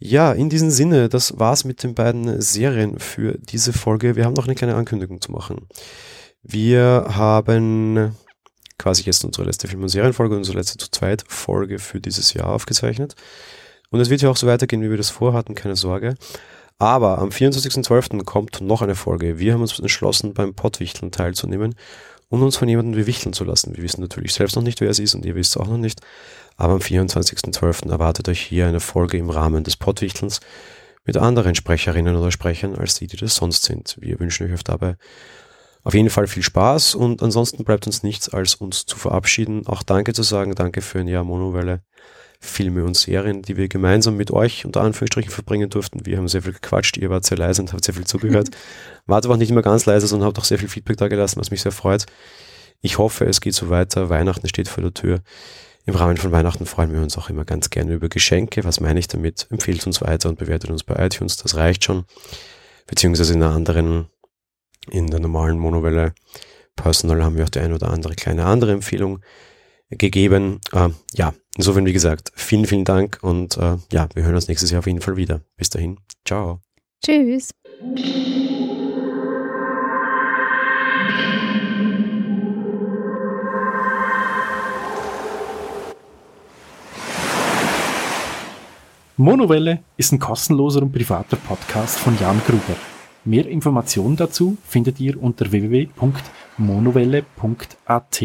Ja, in diesem Sinne, das war's mit den beiden Serien für diese Folge. Wir haben noch eine kleine Ankündigung zu machen. Wir haben quasi jetzt unsere letzte Film- und Serienfolge, unsere letzte zu zweit Folge für dieses Jahr aufgezeichnet. Und es wird ja auch so weitergehen, wie wir das vorhatten, keine Sorge. Aber am 24.12. kommt noch eine Folge. Wir haben uns entschlossen, beim Pottwichteln teilzunehmen und uns von jemandem bewichteln zu lassen. Wir wissen natürlich selbst noch nicht, wer es ist und ihr wisst es auch noch nicht. Aber am 24.12. erwartet euch hier eine Folge im Rahmen des Pottwichtelns mit anderen Sprecherinnen oder Sprechern als die, die das sonst sind. Wir wünschen euch dabei auf jeden Fall viel Spaß und ansonsten bleibt uns nichts, als uns zu verabschieden. Auch Danke zu sagen, danke für ein Jahr Monowelle. Filme und Serien, die wir gemeinsam mit euch unter Anführungsstrichen verbringen durften. Wir haben sehr viel gequatscht, ihr wart sehr leise und habt sehr viel zugehört. Wart aber auch nicht immer ganz leise, sondern habt auch sehr viel Feedback da gelassen, was mich sehr freut. Ich hoffe, es geht so weiter. Weihnachten steht vor der Tür. Im Rahmen von Weihnachten freuen wir uns auch immer ganz gerne über Geschenke. Was meine ich damit? Empfehlt uns weiter und bewertet uns bei iTunes. Das reicht schon. Beziehungsweise in einer anderen in der normalen Monowelle Personal haben wir auch die ein oder andere kleine andere Empfehlung gegeben. Äh, ja, insofern, wie gesagt, vielen, vielen Dank und äh, ja, wir hören uns nächstes Jahr auf jeden Fall wieder. Bis dahin, ciao. Tschüss. Monowelle ist ein kostenloser und privater Podcast von Jan Gruber. Mehr Informationen dazu findet ihr unter www.monowelle.at.